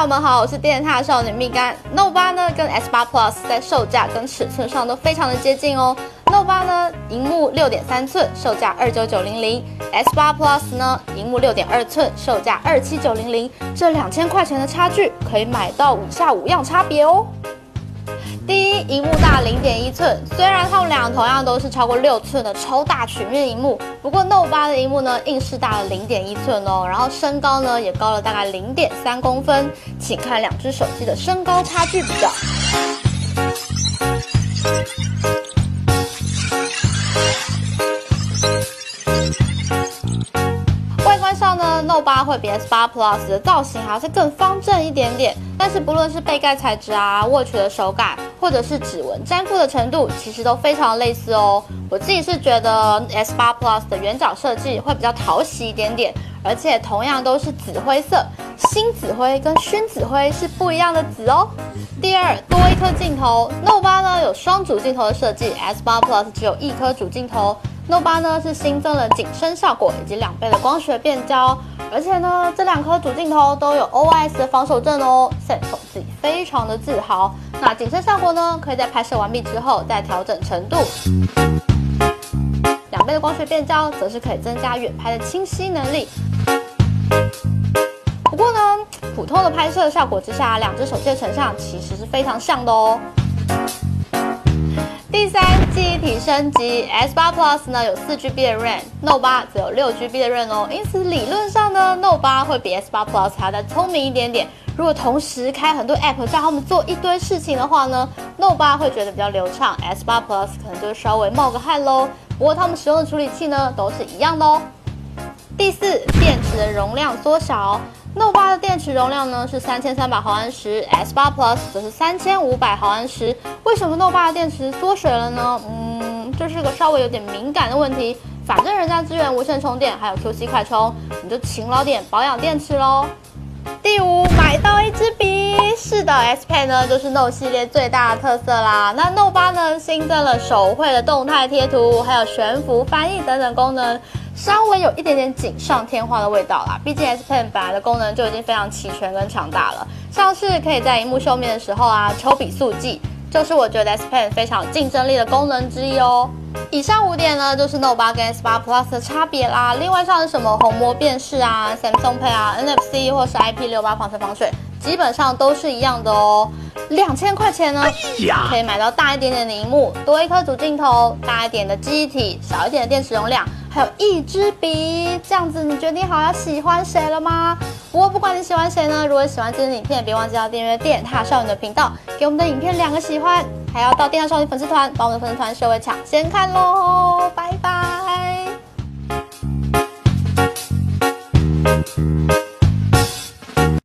友们好，我是电踏少女蜜柑。Note 八呢跟 S 八 Plus 在售价跟尺寸上都非常的接近哦。Note 八呢，荧幕六点三寸，售价二九九零零；S 八 Plus 呢，荧幕六点二寸，售价二七九零零。这两千块钱的差距，可以买到五下五样差别哦。荧幕大零点一寸，虽然它们俩同样都是超过六寸的超大曲面荧幕，不过 Note 八的荧幕呢，硬是大了零点一寸哦，然后身高呢也高了大概零点三公分，请看两只手机的身高差距比较。八会比 S 八 Plus 的造型还是更方正一点点，但是不论是背盖材质啊、握取的手感，或者是指纹粘附的程度，其实都非常类似哦。我自己是觉得 S 八 Plus 的圆角设计会比较讨喜一点点，而且同样都是紫灰色，新紫灰跟熏紫灰是不一样的紫哦。第二，多一颗镜头，Note 八呢有双主镜头的设计，S 八 Plus 只有一颗主镜头。Note 八呢是新增了景深效果以及两倍的光学变焦，而且呢这两颗主镜头都有 OIS 的防守阵哦，Samsung 自己非常的自豪。那景深效果呢可以在拍摄完毕之后再调整程度，两倍的光学变焦则是可以增加远拍的清晰能力。不过呢，普通的拍摄效果之下，两只手机的成像其实是非常像的哦。体升级，S 八 Plus 呢有四 GB 的 RAM，Note 八只有六 GB 的 RAM 哦，因此理论上呢，Note 八会比 S 八 Plus 还要再聪明一点点。如果同时开很多 App 叫他们做一堆事情的话呢，Note 八会觉得比较流畅，S 八 Plus 可能就稍微冒个汗喽。不过他们使用的处理器呢都是一样的哦。第四，电池的容量缩小。Note 八的电池容量呢是三千三百毫安时，S 八 Plus 则是三千五百毫安时。为什么 Note 八的电池缩水了呢？嗯，这是个稍微有点敏感的问题。反正人家支援无线充电，还有 QC 快充，你就勤劳点保养电池喽。第五，买到一支笔。是的，S Pen 呢就是 Note 系列最大的特色啦。那 Note 八呢新增了手绘的动态贴图，还有悬浮翻译等等功能。稍微有一点点锦上添花的味道啦，毕竟 S Pen 本来的功能就已经非常齐全跟强大了，像是可以在荧幕秀面的时候啊抽笔速记，就是我觉得 S Pen 非常有竞争力的功能之一哦。以上五点呢，就是 Note 八跟 S 八 Plus 的差别啦。另外像是什么虹膜辨识啊、Samsung Pay 啊、NFC 或是 IP 六八防尘防水，基本上都是一样的哦。两千块钱呢，可以买到大一点点的荧幕，多一颗主镜头，大一点的记忆体，少一点的电池容量。还有一支笔，这样子你决定好要喜欢谁了吗？不过不管你喜欢谁呢，如果喜欢今天的影片，别忘记要订阅电塔少女的频道，给我们的影片两个喜欢，还要到电塔少女粉丝团，把我们的粉丝团设为抢先看喽，拜拜。